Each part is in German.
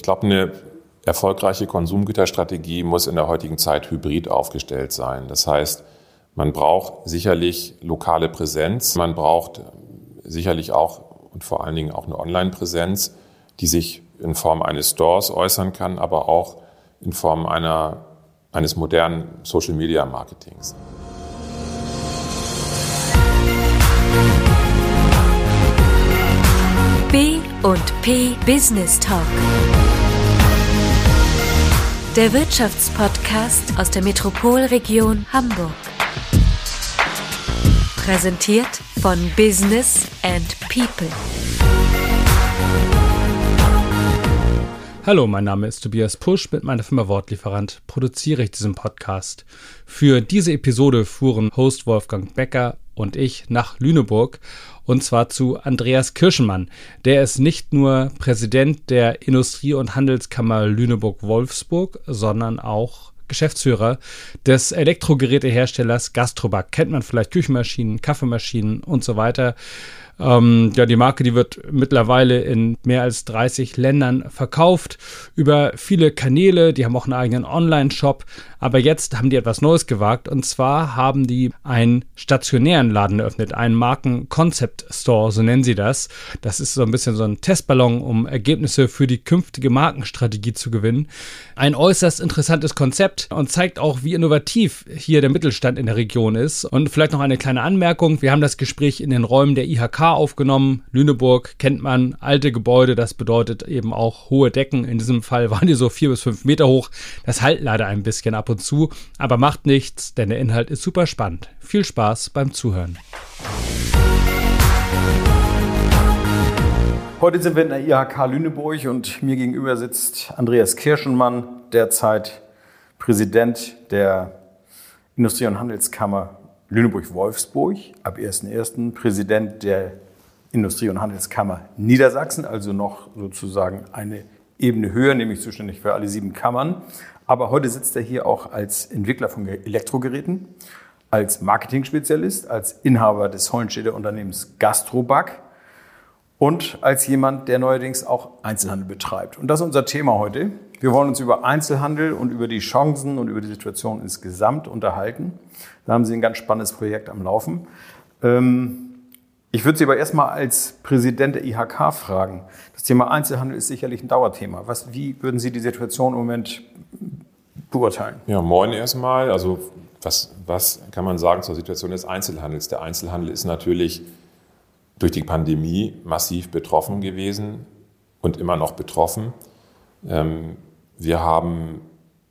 ich glaube, eine erfolgreiche Konsumgüterstrategie muss in der heutigen Zeit hybrid aufgestellt sein. Das heißt, man braucht sicherlich lokale Präsenz, man braucht sicherlich auch und vor allen Dingen auch eine Online-Präsenz, die sich in Form eines Stores äußern kann, aber auch in Form einer, eines modernen Social-Media-Marketings. B und P Business Talk. Der Wirtschaftspodcast aus der Metropolregion Hamburg. Präsentiert von Business and People. Hallo, mein Name ist Tobias Pusch. Mit meiner Firma Wortlieferant produziere ich diesen Podcast. Für diese Episode fuhren Host Wolfgang Becker und ich nach Lüneburg und zwar zu Andreas Kirschenmann. Der ist nicht nur Präsident der Industrie- und Handelskammer Lüneburg-Wolfsburg, sondern auch Geschäftsführer des Elektrogeräteherstellers Gastrobac. Kennt man vielleicht Küchenmaschinen, Kaffeemaschinen und so weiter. Ähm, ja, die Marke, die wird mittlerweile in mehr als 30 Ländern verkauft über viele Kanäle. Die haben auch einen eigenen Online-Shop. Aber jetzt haben die etwas Neues gewagt und zwar haben die einen stationären Laden eröffnet, einen Marken-Concept-Store, so nennen sie das. Das ist so ein bisschen so ein Testballon, um Ergebnisse für die künftige Markenstrategie zu gewinnen. Ein äußerst interessantes Konzept und zeigt auch, wie innovativ hier der Mittelstand in der Region ist. Und vielleicht noch eine kleine Anmerkung. Wir haben das Gespräch in den Räumen der IHK aufgenommen. Lüneburg kennt man, alte Gebäude, das bedeutet eben auch hohe Decken. In diesem Fall waren die so vier bis fünf Meter hoch. Das halt leider ein bisschen ab und zu, aber macht nichts, denn der Inhalt ist super spannend. Viel Spaß beim Zuhören. Heute sind wir in der IHK Lüneburg und mir gegenüber sitzt Andreas Kirschenmann, derzeit Präsident der Industrie- und Handelskammer Lüneburg-Wolfsburg, ab 1.1. Präsident der Industrie- und Handelskammer Niedersachsen, also noch sozusagen eine Ebene höher, nämlich zuständig für alle sieben Kammern. Aber heute sitzt er hier auch als Entwickler von Elektrogeräten, als Marketing-Spezialist, als Inhaber des Hollenstädter Unternehmens Gastrobac und als jemand, der neuerdings auch Einzelhandel betreibt. Und das ist unser Thema heute. Wir wollen uns über Einzelhandel und über die Chancen und über die Situation insgesamt unterhalten. Da haben Sie ein ganz spannendes Projekt am Laufen. Ähm, ich würde Sie aber erstmal als Präsident der IHK fragen. Das Thema Einzelhandel ist sicherlich ein Dauerthema. Was, wie würden Sie die Situation im Moment beurteilen? Ja, moin erstmal. Also was, was kann man sagen zur Situation des Einzelhandels? Der Einzelhandel ist natürlich durch die Pandemie massiv betroffen gewesen und immer noch betroffen. Ähm, wir haben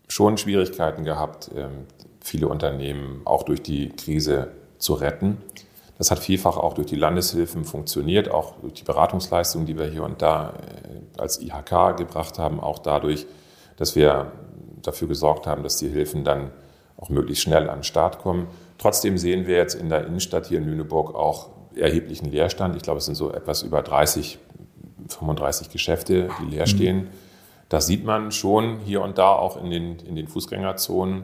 schon Schwierigkeiten gehabt, ähm, viele Unternehmen auch durch die Krise zu retten. Das hat vielfach auch durch die Landeshilfen funktioniert, auch durch die Beratungsleistungen, die wir hier und da äh, als IHK gebracht haben, auch dadurch, dass wir dafür gesorgt haben, dass die Hilfen dann auch möglichst schnell an den Start kommen. Trotzdem sehen wir jetzt in der Innenstadt hier in Lüneburg auch erheblichen Leerstand. Ich glaube, es sind so etwas über 30, 35 Geschäfte, die leer mhm. stehen. Das sieht man schon hier und da auch in den, in den Fußgängerzonen.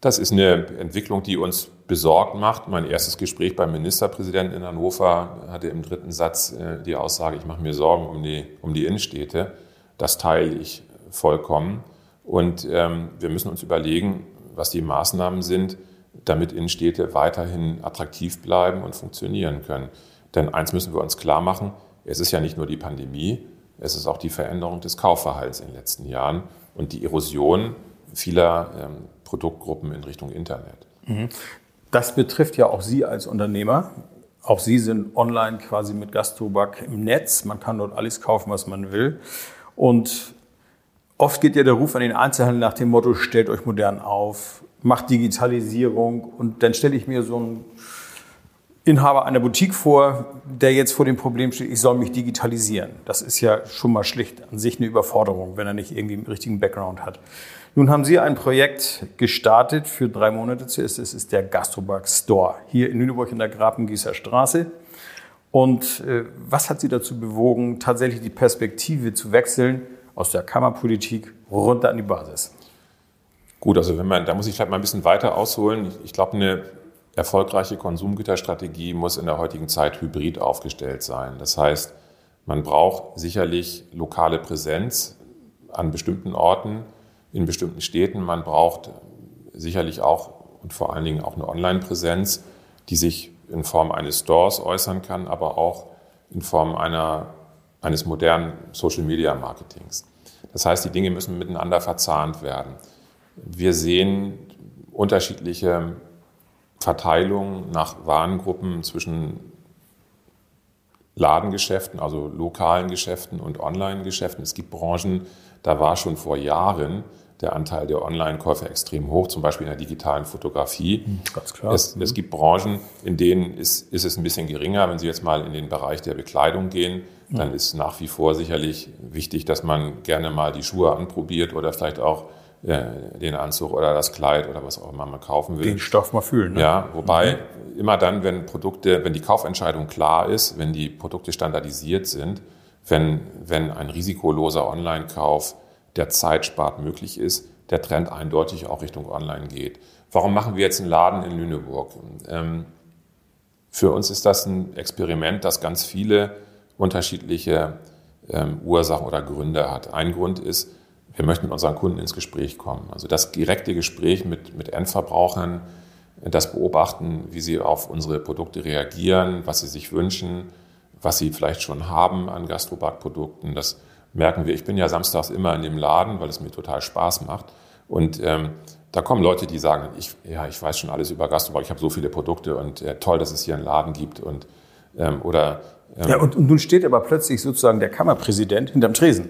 Das ist eine Entwicklung, die uns besorgt macht. Mein erstes Gespräch beim Ministerpräsidenten in Hannover hatte im dritten Satz äh, die Aussage, ich mache mir Sorgen um die, um die Innenstädte. Das teile ich vollkommen. Und ähm, wir müssen uns überlegen, was die Maßnahmen sind, damit Innenstädte weiterhin attraktiv bleiben und funktionieren können. Denn eins müssen wir uns klar machen, es ist ja nicht nur die Pandemie, es ist auch die Veränderung des Kaufverhaltens in den letzten Jahren und die Erosion vieler ähm, Produktgruppen in Richtung Internet. Das betrifft ja auch Sie als Unternehmer. Auch Sie sind online quasi mit Gastobak im Netz. Man kann dort alles kaufen, was man will. Und oft geht ja der Ruf an den Einzelhandel nach dem Motto, stellt euch modern auf, macht Digitalisierung. Und dann stelle ich mir so einen Inhaber einer Boutique vor, der jetzt vor dem Problem steht, ich soll mich digitalisieren. Das ist ja schon mal schlicht an sich eine Überforderung, wenn er nicht irgendwie einen richtigen Background hat. Nun haben Sie ein Projekt gestartet für drei Monate zuerst. Es ist der Gastroback Store hier in Lüneburg in der Grapengießer Straße. Und äh, was hat Sie dazu bewogen, tatsächlich die Perspektive zu wechseln aus der Kammerpolitik runter an die Basis? Gut, also wenn man, da muss ich vielleicht mal ein bisschen weiter ausholen. Ich, ich glaube, eine erfolgreiche Konsumgüterstrategie muss in der heutigen Zeit hybrid aufgestellt sein. Das heißt, Man braucht sicherlich lokale Präsenz an bestimmten Orten, in bestimmten Städten. Man braucht sicherlich auch und vor allen Dingen auch eine Online-Präsenz, die sich in Form eines Stores äußern kann, aber auch in Form einer, eines modernen Social-Media-Marketings. Das heißt, die Dinge müssen miteinander verzahnt werden. Wir sehen unterschiedliche Verteilungen nach Warengruppen zwischen Ladengeschäften, also lokalen Geschäften und Online-Geschäften. Es gibt Branchen, da war schon vor Jahren der Anteil der Online-Käufer extrem hoch, zum Beispiel in der digitalen Fotografie. Hm, ganz klar. Es, es gibt Branchen, in denen ist, ist es ein bisschen geringer. Wenn Sie jetzt mal in den Bereich der Bekleidung gehen, dann ist nach wie vor sicherlich wichtig, dass man gerne mal die Schuhe anprobiert oder vielleicht auch den Anzug oder das Kleid oder was auch immer man kaufen will. Den Stoff mal fühlen. Ne? Ja, wobei mhm. immer dann, wenn Produkte, wenn die Kaufentscheidung klar ist, wenn die Produkte standardisiert sind, wenn, wenn ein risikoloser Online-Kauf der Zeit spart möglich ist, der Trend eindeutig auch Richtung Online geht. Warum machen wir jetzt einen Laden in Lüneburg? Ähm, für uns ist das ein Experiment, das ganz viele unterschiedliche ähm, Ursachen oder Gründe hat. Ein Grund ist, wir möchten mit unseren Kunden ins Gespräch kommen. Also das direkte Gespräch mit, mit Endverbrauchern, das Beobachten, wie sie auf unsere Produkte reagieren, was sie sich wünschen, was sie vielleicht schon haben an Gastrobak-Produkten. Das merken wir. Ich bin ja samstags immer in dem Laden, weil es mir total Spaß macht. Und ähm, da kommen Leute, die sagen, ich, ja, ich weiß schon alles über Gastrobak, ich habe so viele Produkte und äh, toll, dass es hier einen Laden gibt. Und, ähm, oder, ähm, ja, und, und nun steht aber plötzlich sozusagen der Kammerpräsident hinterm Tresen.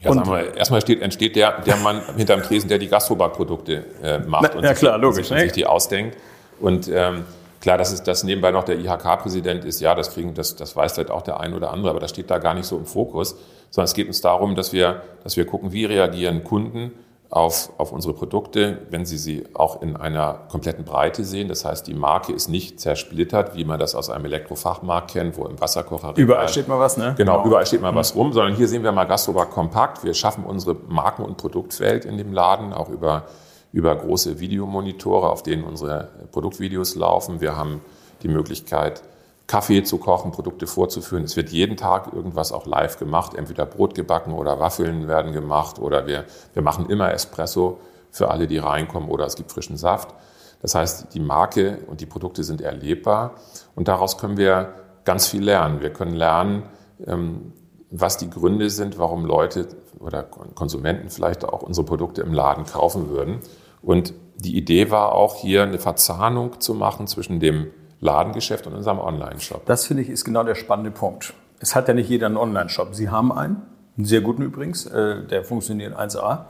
Ja, und, wir, erstmal steht, entsteht der, der Mann hinterm Tresen, der die Gastrobak-Produkte äh, macht na, und ja, sich, klar, logisch, sich, ne? sich die ausdenkt. Und ähm, klar, dass es das nebenbei noch der IHK-Präsident ist, ja, das kriegen, das, das weiß vielleicht auch der ein oder andere, aber das steht da gar nicht so im Fokus, sondern es geht uns darum, dass wir, dass wir gucken, wie reagieren Kunden auf, auf unsere Produkte, wenn Sie sie auch in einer kompletten Breite sehen. Das heißt, die Marke ist nicht zersplittert, wie man das aus einem Elektrofachmarkt kennt, wo im Wasserkocher... Überall steht mal was, ne? Genau, genau. überall steht mal mhm. was rum, sondern hier sehen wir mal Gastrobar kompakt. Wir schaffen unsere Marken- und Produktwelt in dem Laden, auch über, über große Videomonitore, auf denen unsere Produktvideos laufen. Wir haben die Möglichkeit, Kaffee zu kochen, Produkte vorzuführen. Es wird jeden Tag irgendwas auch live gemacht, entweder Brot gebacken oder Waffeln werden gemacht oder wir, wir machen immer Espresso für alle, die reinkommen oder es gibt frischen Saft. Das heißt, die Marke und die Produkte sind erlebbar und daraus können wir ganz viel lernen. Wir können lernen, ähm, was die Gründe sind, warum Leute oder Konsumenten vielleicht auch unsere Produkte im Laden kaufen würden. Und die Idee war auch hier eine Verzahnung zu machen zwischen dem Ladengeschäft und unserem Online-Shop. Das finde ich ist genau der spannende Punkt. Es hat ja nicht jeder einen Online-Shop. Sie haben einen, einen sehr guten übrigens, äh, der funktioniert 1A.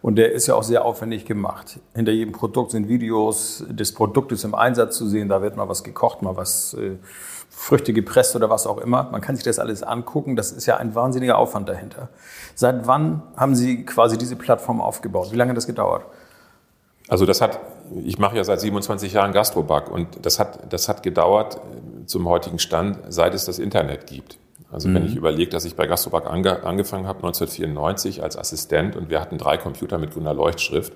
Und der ist ja auch sehr aufwendig gemacht. Hinter jedem Produkt sind Videos des Produktes im Einsatz zu sehen. Da wird mal was gekocht, mal was äh, Früchte gepresst oder was auch immer. Man kann sich das alles angucken. Das ist ja ein wahnsinniger Aufwand dahinter. Seit wann haben Sie quasi diese Plattform aufgebaut? Wie lange hat das gedauert? Also das hat, ich mache ja seit 27 Jahren Gastrobug und das hat, das hat gedauert äh, zum heutigen Stand, seit es das Internet gibt. Also mhm. wenn ich überlege, dass ich bei Gastrobug ange, angefangen habe 1994 als Assistent und wir hatten drei Computer mit grüner Leuchtschrift,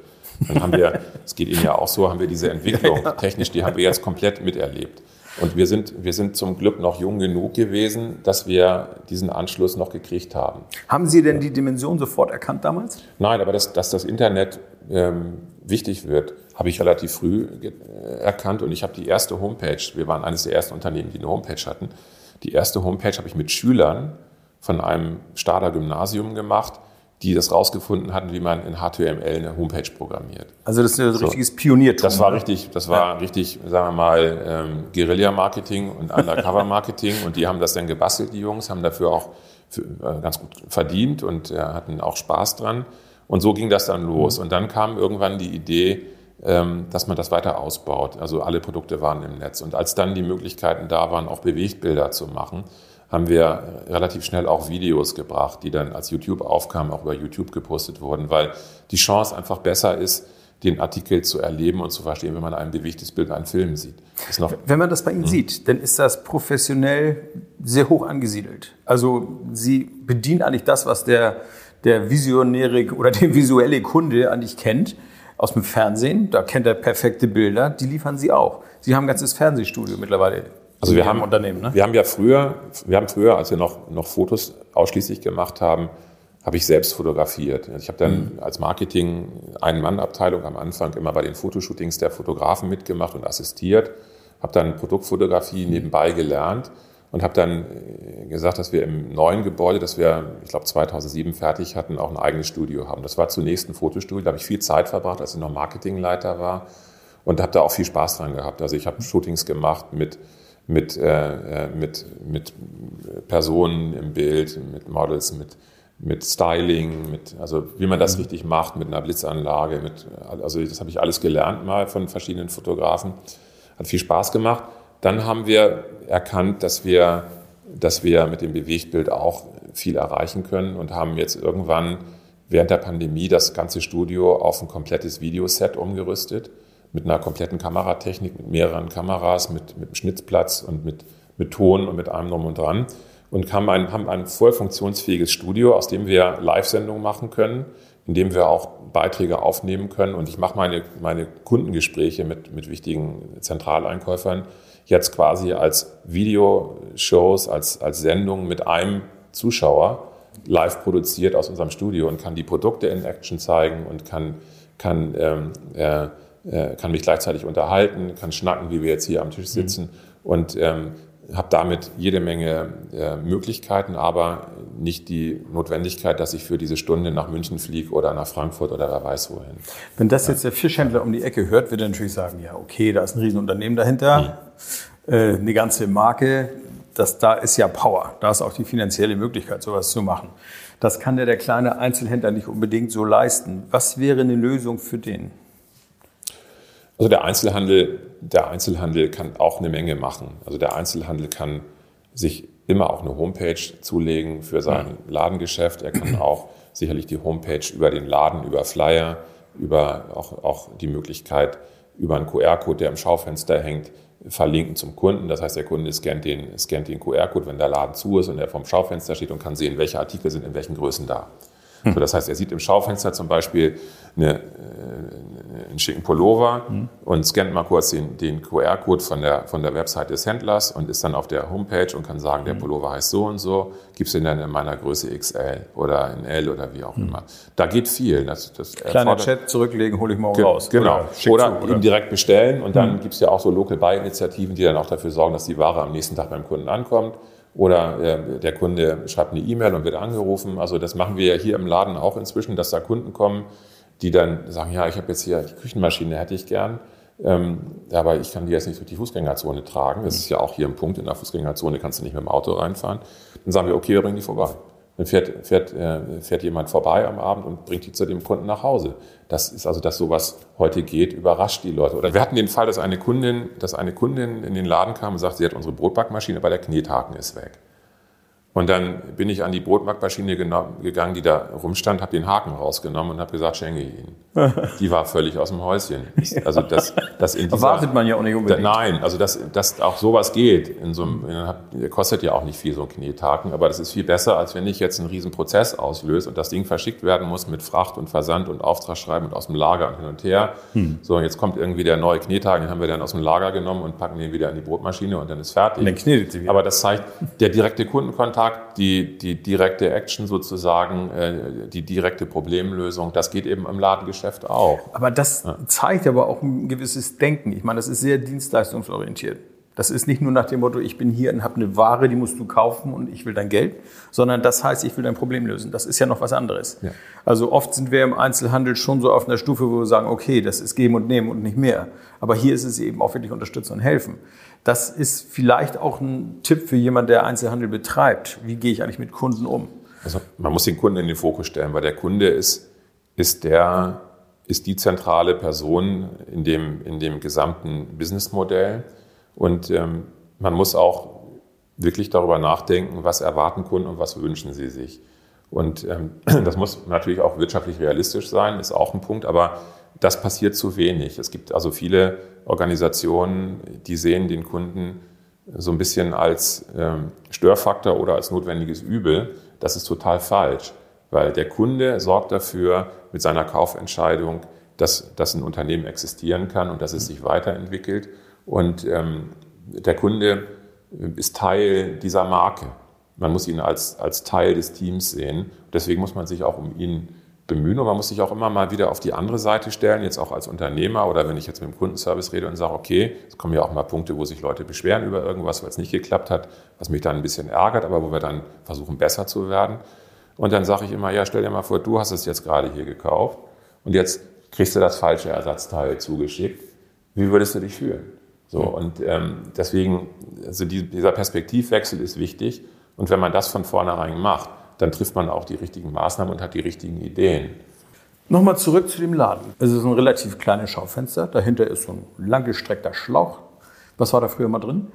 dann haben wir, es geht Ihnen ja auch so, haben wir diese Entwicklung technisch, die haben wir jetzt komplett miterlebt. Und wir sind, wir sind zum Glück noch jung genug gewesen, dass wir diesen Anschluss noch gekriegt haben. Haben Sie denn die Dimension sofort erkannt damals? Nein, aber dass, dass das Internet ähm, wichtig wird, habe ich relativ früh äh, erkannt. Und ich habe die erste Homepage, wir waren eines der ersten Unternehmen, die eine Homepage hatten. Die erste Homepage habe ich mit Schülern von einem Stader Gymnasium gemacht, die das rausgefunden hatten, wie man in HTML eine Homepage programmiert. Also das ist ein so. richtiges Pioniertum. Das war richtig, das war ja. richtig, sagen wir mal, ähm, Guerilla-Marketing und Undercover-Marketing. und die haben das dann gebastelt, die Jungs, haben dafür auch für, äh, ganz gut verdient und äh, hatten auch Spaß dran. Und so ging das dann los. Mhm. Und dann kam irgendwann die Idee, ähm, dass man das weiter ausbaut. Also alle Produkte waren im Netz. Und als dann die Möglichkeiten da waren, auch Bewegtbilder zu machen, haben wir relativ schnell auch Videos gebracht, die dann als YouTube aufkamen, auch über YouTube gepostet wurden, weil die Chance einfach besser ist, den Artikel zu erleben und zu verstehen, wenn man ein bewegtes Bild, einen Film sieht. wenn man das bei Ihnen mhm. sieht, dann ist das professionell sehr hoch angesiedelt. Also Sie bedienen eigentlich das, was der der visionäre oder der visuelle Kunde eigentlich kennt aus dem Fernsehen. Da kennt er perfekte Bilder. Die liefern Sie auch. Sie haben ein ganzes Fernsehstudio mittlerweile Also wir haben, Unternehmen, ne? wir haben ja früher, wir haben früher, als wir noch, noch Fotos ausschließlich gemacht haben, habe ich selbst fotografiert. Also Ich habe dann als Marketing Ein-Mann-Abteilung am Anfang immer bei den Fotoshootings der Fotografen mitgemacht und assistiert, habe dann Produktfotografie nebenbei gelernt und habe dann äh, gesagt, dass wir im neuen Gebäude, das wir, ich glaube 2007 fertig hatten, auch ein eigenes Studio haben. Das war zunächst ein Fotostudio, da habe ich viel Zeit verbracht, als ich noch Marketingleiter war und habe da auch viel Spaß dran gehabt. Also ich habe Shootings gemacht mit mit, äh, äh, mit, mit Personen im Bild, mit Models, mit, mit Styling, mit, also wie man das richtig macht, mit einer Blitzanlage, mit, also das habe ich alles gelernt mal von verschiedenen Fotografen. Hat viel Spaß gemacht. Dann haben wir erkannt, dass wir, dass wir mit dem Bewegtbild auch viel erreichen können und haben jetzt irgendwann während der Pandemie das ganze Studio auf ein komplettes Videoset umgerüstet mit einer kompletten Kameratechnik, mit mehreren Kameras, mit, mit Schnittplatz und mit, mit Ton und mit allem drum und dran. Und haben ein, haben ein voll funktionsfähiges Studio, aus dem wir Live-Sendungen machen können, in dem wir auch Beiträge aufnehmen können. Und ich mache meine, meine Kundengespräche mit, mit wichtigen Zentraleinkäufern jetzt quasi als Videoshows, als, als Sendung mit einem Zuschauer live produziert aus unserem Studio und kann die Produkte in Action zeigen und kann, kann ähm, äh, äh, kann mich gleichzeitig unterhalten, kann schnacken, wie wir jetzt hier am Tisch sitzen mhm. und ähm, habe damit jede Menge äh, Möglichkeiten, aber nicht die Notwendigkeit, dass ich für diese Stunde nach München fliege oder nach Frankfurt oder wer weiß wohin. Wenn das jetzt der Fischhändler um die Ecke hört, wird er natürlich sagen, ja, okay, da ist ein Riesenunternehmen dahinter, mhm. äh, eine ganze Marke, das, da ist ja Power, da ist auch die finanzielle Möglichkeit, sowas zu machen. Das kann der, der kleine Einzelhändler nicht unbedingt so leisten. Was wäre eine Lösung für den? Also der Einzelhandel, der Einzelhandel kann auch eine Menge machen. Also der Einzelhandel kann sich immer auch eine Homepage zulegen für sein Ladengeschäft. Er kann auch sicherlich die Homepage über den Laden, über Flyer, über auch, auch die Möglichkeit, über einen QR-Code, der im Schaufenster hängt, verlinken zum Kunden. Das heißt, der Kunde scannt den, scannt den QR-Code, wenn der Laden zu ist und er vom Schaufenster steht und kann sehen, welche Artikel sind in welchen Größen da. Hm. So, das heißt, er sieht im Schaufenster zum Beispiel eine, einen schicken Pullover mhm. und scannt mal kurz den, den QR-Code von der, von der Website des Händlers und ist dann auf der Homepage und kann sagen, der mhm. Pullover heißt so und so, gibt's den dann in meiner Größe XL oder in L oder wie auch mhm. immer. Da geht viel. Das, das Kleiner Chat zurücklegen, hole ich morgen Ge raus. Genau. Oder, oder, zu, oder? eben direkt bestellen und dann mhm. gibt's ja auch so Local Buy-Initiativen, die dann auch dafür sorgen, dass die Ware am nächsten Tag beim Kunden ankommt. Oder äh, der Kunde schreibt eine E-Mail und wird angerufen. Also das machen wir ja hier im Laden auch inzwischen, dass da Kunden kommen, die dann sagen, ja, ich habe jetzt hier die Küchenmaschine, hätte ich gern, ähm, aber ich kann die jetzt nicht durch die Fußgängerzone tragen. Das ist ja auch hier ein Punkt, in der Fußgängerzone kannst du nicht mit dem Auto reinfahren. Dann sagen wir, okay, wir bringen die vorbei. Dann fährt, fährt, äh, fährt jemand vorbei am Abend und bringt die zu dem Kunden nach Hause. Das ist also, dass sowas heute geht, überrascht die Leute. Oder wir hatten den Fall, dass eine Kundin, dass eine Kundin in den Laden kam und sagt, sie hat unsere Brotbackmaschine, aber der Knethaken ist weg. Und dann bin ich an die Brotbackmaschine gegangen, die da rumstand, habe den Haken rausgenommen und habe gesagt, schenke ich Ihnen. Die war völlig aus dem Häuschen. Also das, das in dieser, Erwartet man ja auch nicht unbedingt. nein, also dass, dass auch sowas geht. In so einem, kostet ja auch nicht viel so ein Knethaken, aber das ist viel besser, als wenn ich jetzt einen riesen Prozess auslöse und das Ding verschickt werden muss mit Fracht und Versand und Auftragsschreiben und aus dem Lager und hin und her. Hm. So, jetzt kommt irgendwie der neue Knethaken, den haben wir dann aus dem Lager genommen und packen den wieder in die Brotmaschine und dann ist fertig. Und dann knetet sie wieder. Aber das zeigt, der direkte Kundenkontakt, die, die direkte Action sozusagen, äh, die direkte Problemlösung, das geht eben im Ladengeschäft Geschäft auch. Aber das ja. zeigt aber auch ein gewisses Denken. Ich meine, das ist sehr dienstleistungsorientiert. Das ist nicht nur nach dem Motto, ich bin hier und habe eine Ware, die musst du kaufen und ich will dein Geld, sondern das heißt, ich will dein Problem lösen. Das ist ja noch was anderes. Ja. Also oft sind wir im Einzelhandel schon so auf einer Stufe, wo wir sagen, okay, das ist geben und nehmen und nicht mehr. Aber hier ist es eben auch wirklich unterstützen und helfen. Das ist vielleicht auch ein Tipp für jemanden, der Einzelhandel betreibt. Wie gehe ich eigentlich mit Kunden um? Also man muss den Kunden in den Fokus stellen, weil der Kunde ist, ist der, ist die zentrale Person in dem, in dem gesamten Businessmodell. Und ähm, man muss auch wirklich darüber nachdenken, was erwarten Kunden und was wünschen sie sich. Und ähm, das muss natürlich auch wirtschaftlich realistisch sein, ist auch ein Punkt, aber das passiert zu wenig. Es gibt also viele Organisationen, die sehen den Kunden so ein bisschen als ähm, Störfaktor oder als notwendiges Übel. Das ist total falsch, weil der Kunde sorgt dafür, mit seiner Kaufentscheidung, dass, dass ein Unternehmen existieren kann und dass es sich weiterentwickelt. Und ähm, der Kunde ist Teil dieser Marke. Man muss ihn als, als Teil des Teams sehen. Deswegen muss man sich auch um ihn bemühen und man muss sich auch immer mal wieder auf die andere Seite stellen, jetzt auch als Unternehmer oder wenn ich jetzt mit dem Kundenservice rede und sage, okay, es kommen ja auch mal Punkte, wo sich Leute beschweren über irgendwas, weil es nicht geklappt hat, was mich dann ein bisschen ärgert, aber wo wir dann versuchen, besser zu werden. Und dann sage ich immer, ja, stell dir mal vor, du hast es jetzt gerade hier gekauft und jetzt kriegst du das falsche Ersatzteil zugeschickt. Wie würdest du dich fühlen? So, und ähm, deswegen, also die, dieser Perspektivwechsel ist wichtig. Und wenn man das von vornherein macht, dann trifft man auch die richtigen Maßnahmen und hat die richtigen Ideen. Nochmal zurück zu dem Laden. Es ist ein relativ kleines Schaufenster. Dahinter ist so ein langgestreckter Schlauch. Was war da früher mal drin?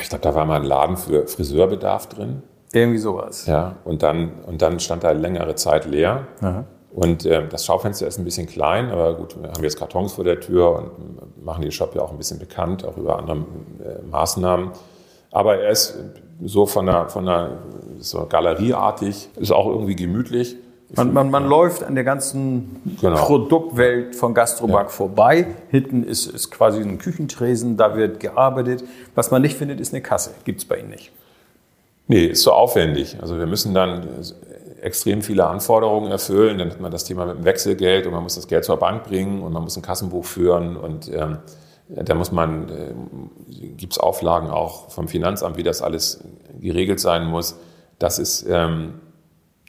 Ich glaube, da war mal ein Laden für Friseurbedarf drin. Irgendwie sowas. Ja, und dann, und dann stand da längere Zeit leer. Aha. Und äh, das Schaufenster ist ein bisschen klein, aber gut, wir haben jetzt Kartons vor der Tür und machen den Shop ja auch ein bisschen bekannt, auch über andere äh, Maßnahmen. Aber er ist so von der, von der so galerieartig, ist auch irgendwie gemütlich. Man, man, man läuft an der ganzen Genau. Produktwelt von Gastroback vorbei. Hinten ist, ist quasi ein Küchentresen, da wird gearbeitet. Was man nicht findet, ist eine Kasse. Gibt es bei Ihnen nicht. Nee, ist so aufwendig. Also wir müssen dann extrem viele Anforderungen erfüllen. Dann hat man das Thema mit dem Wechselgeld und man muss das Geld zur Bank bringen und man muss ein Kassenbuch führen und ähm, da muss man, äh, gibt es Auflagen auch vom Finanzamt, wie das alles geregelt sein muss. Das ist ähm,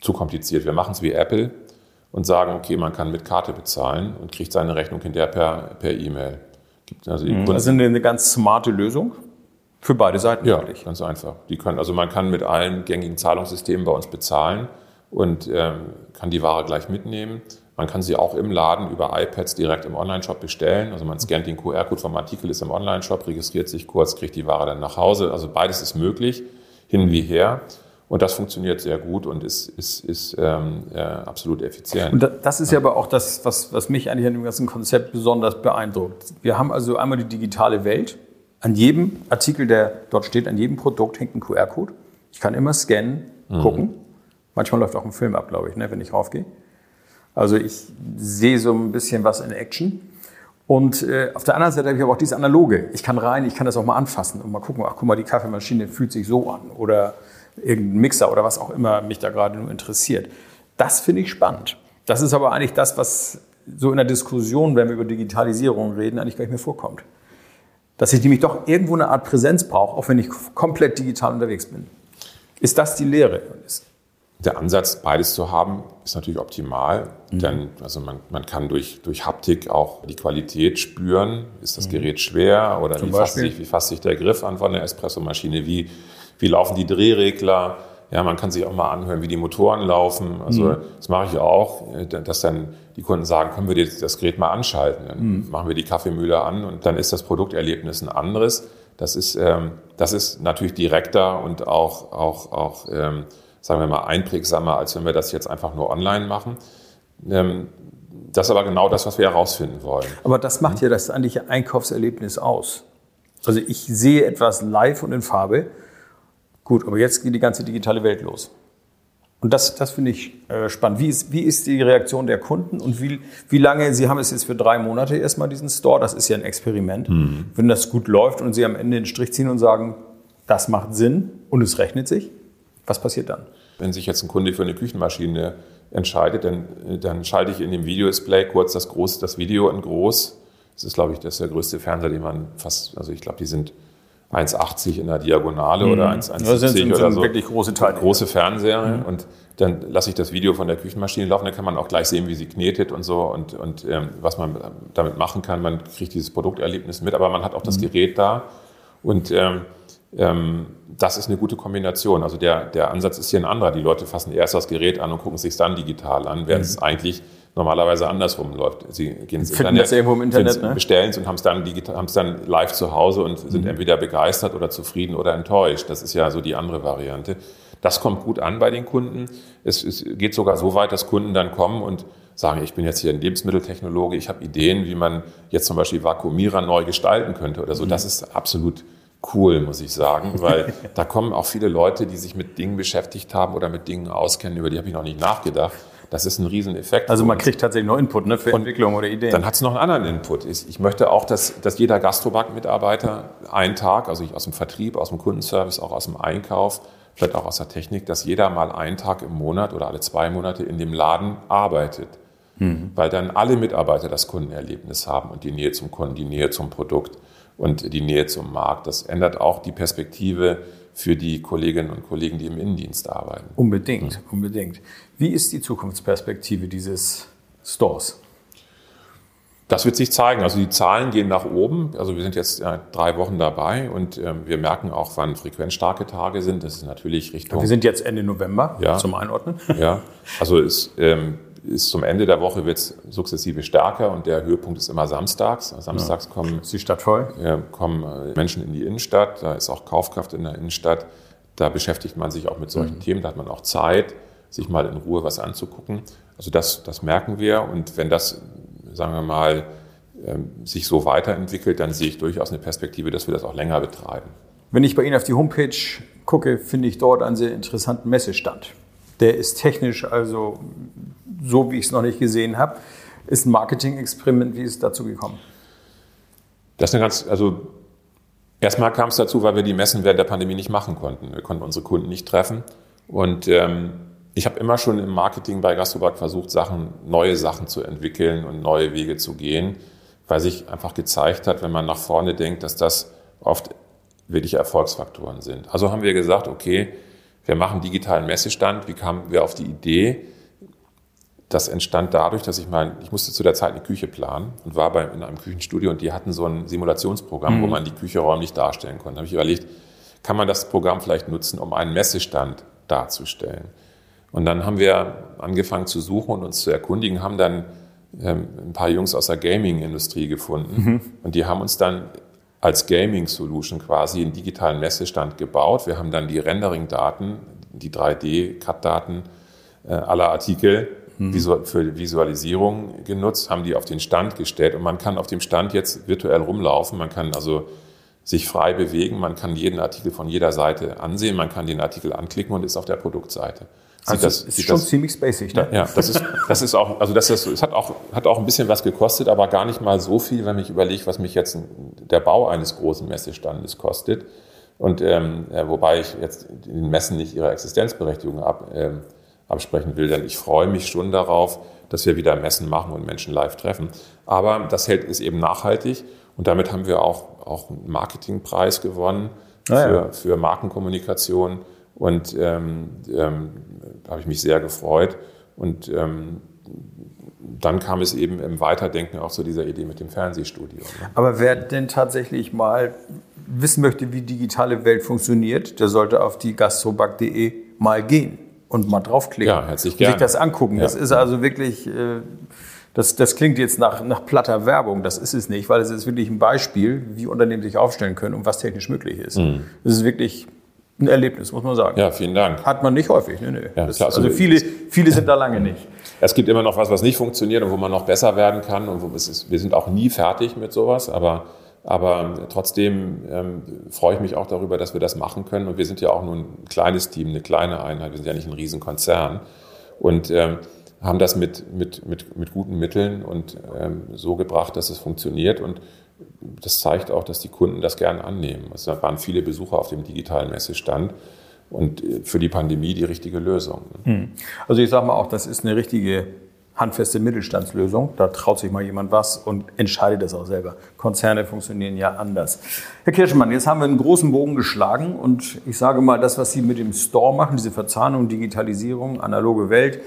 zu kompliziert. Wir machen es wie Apple und sagen, okay, man kann mit Karte bezahlen und kriegt seine Rechnung hinterher per per E-Mail. Gibt also Kunden- Das ist eine, eine ganz smarte Lösung für beide Seiten ja, wirklich. ganz einfach. Die können, also man kann mit allen gängigen Zahlungssystemen bei uns bezahlen und ähm, kann die Ware gleich mitnehmen. Man kann sie auch im Laden über iPads direkt im Onlineshop bestellen. Also man scannt den QR-Code vom Artikel, ist im Onlineshop, registriert sich kurz, kriegt die Ware dann nach Hause. Also beides ist möglich, hin wie her. Und das funktioniert sehr gut und ist, ist, ist ähm, äh, absolut effizient. Und da- das ist ja aber auch das, was, was mich eigentlich an dem ganzen Konzept besonders beeindruckt. Wir haben also einmal die digitale Welt. An jedem Artikel, der dort steht, an jedem Produkt hängt ein QR-Code. Ich kann immer scannen, gucken. Manchmal läuft auch ein Film ab, glaube ich, ne, wenn ich raufgehe. Also ich sehe so ein bisschen was in Action. Und äh, auf der anderen Seite habe ich aber auch dieses Analoge. Ich kann rein, ich kann das auch mal anfassen und mal gucken, ach guck mal, die Kaffeemaschine fühlt sich so an oder irgendein Mixer oder was auch immer mich da gerade nur interessiert. Das finde ich spannend. Das ist aber eigentlich das, was so in der Diskussion, wenn wir über Digitalisierung reden, eigentlich gar nicht mehr vorkommt. Dass ich nämlich doch irgendwo eine Art Präsenz brauche, auch wenn ich komplett digital unterwegs bin. Ist das die Lehre? Der Ansatz, beides zu haben, ist natürlich optimal. Denn also man, man kann durch, durch Haptik auch die Qualität spüren. Ist das Gerät schwer oder wie fasst, sich, wie fasst sich der Griff an von der Espressomaschine? Wie, wie laufen die Drehregler? Ja, man kann sich auch mal anhören, wie die Motoren laufen. Also das mache ich auch, äh, dass dann die Kunden sagen, können wir das das Gerät mal anschalten? Dann machen wir die Kaffeemühle an und dann ist das Produkterlebnis ein anderes. Das ist, ähm, das ist natürlich direkter und auch, auch, auch ähm, sagen wir mal, einprägsamer, als wenn wir das jetzt einfach nur online machen. Ähm, das ist aber genau das, was wir herausfinden wollen. Aber das macht ja das eigentliche Einkaufserlebnis aus. Also ich sehe etwas live und in Farbe. Gut, aber jetzt geht die ganze digitale Welt los. Und das, das finde ich äh, spannend. Wie ist, wie ist die Reaktion der Kunden und wie, wie lange, Sie haben es jetzt für drei Monate erstmal diesen Store, das ist ja ein Experiment. Wenn das gut läuft und Sie am Ende den Strich ziehen und sagen, das macht Sinn und es rechnet sich, was passiert dann? Wenn sich jetzt ein Kunde für eine Küchenmaschine entscheidet, dann, dann schalte ich in dem Videodisplay kurz das, groß, das Video in groß. Das ist, glaube ich, das der größte Fernseher, den man fast, also ich glaube, die sind 1,80 in der Diagonale oder 1,70 Das sind, sind, oder so. wirklich große Teile. große Fernseher und dann lasse ich das Video von der Küchenmaschine laufen, dann kann man auch gleich sehen, wie sie knetet und so und, und ähm, was man damit machen kann. Man kriegt dieses Produkterlebnis mit, aber man hat auch das Gerät da und ähm, ähm, das ist eine gute Kombination. Also der, der Ansatz ist hier ein anderer. Die Leute fassen erst das Gerät an und gucken es sich dann digital an, während es eigentlich normalerweise andersrum läuft. Sie gehen ins Finden Internet, das irgendwo im Internet, ne? bestellen es und haben es dann es dann live zu Hause und sind entweder begeistert oder zufrieden oder enttäuscht. Das ist ja so die andere Variante. Das kommt gut an bei den Kunden. Es, es geht sogar so weit, dass Kunden dann kommen und sagen, ich bin jetzt hier ein Lebensmitteltechnologe, ich habe Ideen, wie man jetzt zum Beispiel Vakuumierer neu gestalten könnte oder so. Das ist absolut cool, muss ich sagen, weil da kommen auch viele Leute, die sich mit Dingen beschäftigt haben oder mit Dingen auskennen, über die habe ich noch nicht nachgedacht. Das ist ein Rieseneffekt. Also man kriegt tatsächlich noch Input ne, für Und Entwicklung oder Ideen. Dann hat es noch einen anderen Input. Ich möchte auch, dass, dass jeder Gastrobank-Mitarbeiter einen Tag, also ich aus dem Vertrieb, aus dem Kundenservice, auch aus dem Einkauf, vielleicht auch aus der Technik, dass jeder mal einen Tag im Monat oder alle zwei Monate in dem Laden arbeitet. Weil dann alle Mitarbeiter das Kundenerlebnis haben und die Nähe zum Kunden, die Nähe zum Produkt und die Nähe zum Markt. Das ändert auch die Perspektive für die Kolleginnen und Kollegen, die im Innendienst arbeiten. unbedingt, unbedingt. Wie ist die Zukunftsperspektive dieses Stores? Das wird sich zeigen. Also die Zahlen gehen nach oben. Also wir sind jetzt äh, drei Wochen dabei und ähm, wir merken auch, wann frequenzstarke Tage sind. Das ist natürlich Richtung. Wir sind jetzt Ende November Ja. zum Einordnen. ja, also es ähm, ist zum Ende der Woche wird es sukzessive stärker und der Höhepunkt ist immer samstags. Samstags kommen Ist die Stadt voll? kommen äh, Menschen in die Innenstadt, da ist auch Kaufkraft in der Innenstadt, da beschäftigt man sich auch mit solchen Themen, da hat man auch Zeit, sich mal in Ruhe was anzugucken. Also das, das merken wir und wenn das, sagen wir mal, ähm, sich so weiterentwickelt, dann sehe ich durchaus eine Perspektive, dass wir das auch länger betreiben. Wenn ich bei Ihnen auf die Homepage gucke, finde ich dort einen sehr interessanten Messestand. Der ist technisch also so, wie ich es noch nicht gesehen habe. Ist ein Marketing-Experiment. Wie ist es dazu gekommen? Das ist eine ganz, also erstmal kam es dazu, weil wir die Messen während der Pandemie nicht machen konnten. Wir konnten unsere Kunden nicht treffen. Und ähm, ich habe immer schon im Marketing bei Gastrobag versucht, Sachen, neue Sachen zu entwickeln und neue Wege zu gehen, weil sich einfach gezeigt hat, wenn man nach vorne denkt, dass das oft wirklich Erfolgsfaktoren sind. Also haben wir gesagt, okay, wir machen digitalen Messestand. Wie kamen wir auf die Idee? Das entstand dadurch, dass ich mal, ich musste zu der Zeit eine Küche planen und war bei, in einem Küchenstudio und die hatten so ein Simulationsprogramm, wo man die Küche räumlich darstellen konnte. Da habe ich überlegt, kann man das Programm vielleicht nutzen, um einen Messestand darzustellen? Und dann haben wir angefangen zu suchen und uns zu erkundigen, haben dann ähm, ein paar Jungs aus der Gaming-Industrie gefunden. Und die haben uns dann als Gaming-Solution quasi einen digitalen Messestand gebaut. Wir haben dann die Rendering-Daten, die 3D-Cut-Daten äh, aller Artikel visu für Visualisierung genutzt, haben die auf den Stand gestellt. Und man kann auf dem Stand jetzt virtuell rumlaufen, man kann also sich frei bewegen, man kann jeden Artikel von jeder Seite ansehen, man kann den Artikel anklicken und ist auf der Produktseite. Sieht Also das- ist schon das- ziemlich spacig. Ne? ja, das ist, das ist auch, also das ist, es hat auch, hat auch ein bisschen was gekostet, aber gar nicht mal so viel, wenn ich überlege, was mich jetzt der Bau eines großen Messestandes kostet. Und ähm, äh, wobei ich jetzt den Messen nicht ihre Existenzberechtigung ab, ähm, absprechen will, denn ich freue mich schon darauf, dass wir wieder Messen machen und Menschen live treffen. Aber das hält ist eben nachhaltig und damit haben wir auch, auch einen Marketingpreis gewonnen Ah, ja. für, für Markenkommunikation. Und ähm, ähm, da habe ich mich sehr gefreut. Und ähm, dann kam es eben im Weiterdenken auch zu dieser Idee mit dem Fernsehstudio. Ne? Aber wer denn tatsächlich mal wissen möchte, wie digitale Welt funktioniert, der sollte auf die gastroback.de mal gehen und mal draufklicken. Ja, herzlich und gerne. sich das angucken. Ja. Das ist also wirklich, äh, das, das klingt jetzt nach, nach platter Werbung. Das ist es nicht, weil es ist wirklich ein Beispiel, wie Unternehmen sich aufstellen können und was technisch möglich ist. Das ist wirklich ein Erlebnis, muss man sagen. Ja, vielen Dank. Hat man nicht häufig. Nee, nee. Ja, das, klar, also also viele, viele sind da lange nicht. Es gibt immer noch was, was nicht funktioniert und wo man noch besser werden kann. Und wo es ist, wir sind auch nie fertig mit sowas, aber, aber trotzdem ähm, freue ich mich auch darüber, dass wir das machen können. Und wir sind ja auch nur ein kleines Team, eine kleine Einheit. Wir sind ja nicht ein Riesenkonzern. Und ähm, haben das mit, mit, mit, mit guten Mitteln und ähm, so gebracht, dass es funktioniert. Und das zeigt auch, dass die Kunden das gern annehmen. Es waren viele Besucher auf dem digitalen Messestand und äh, für die Pandemie die richtige Lösung. ne? Also ich sage mal auch, das ist eine richtige handfeste Mittelstandslösung. Da traut sich mal jemand was und entscheidet das auch selber. Konzerne funktionieren ja anders. Herr Kirschmann, jetzt haben wir einen großen Bogen geschlagen und ich sage mal, das, was Sie mit dem Store machen, diese Verzahnung, Digitalisierung, analoge Welt,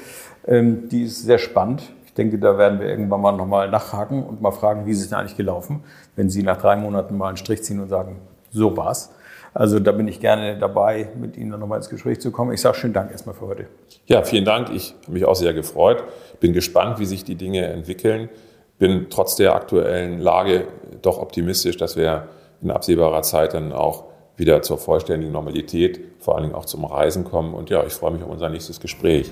ähm, die ist sehr spannend. Ich denke, da werden wir irgendwann mal nochmal nachhaken und mal fragen, wie ist es denn eigentlich gelaufen, wenn Sie nach drei Monaten mal einen Strich ziehen und sagen, so war's. Also da bin ich gerne dabei, mit Ihnen nochmal ins Gespräch zu kommen. Ich sage schönen Dank erstmal für heute. Ja, vielen Dank. Ich habe mich auch sehr gefreut. Bin gespannt, wie sich die Dinge entwickeln. Bin trotz der aktuellen Lage doch optimistisch, dass wir in absehbarer Zeit dann auch wieder zur vollständigen Normalität, vor allen Dingen auch zum Reisen kommen. Und ja, ich freue mich auf unser nächstes Gespräch.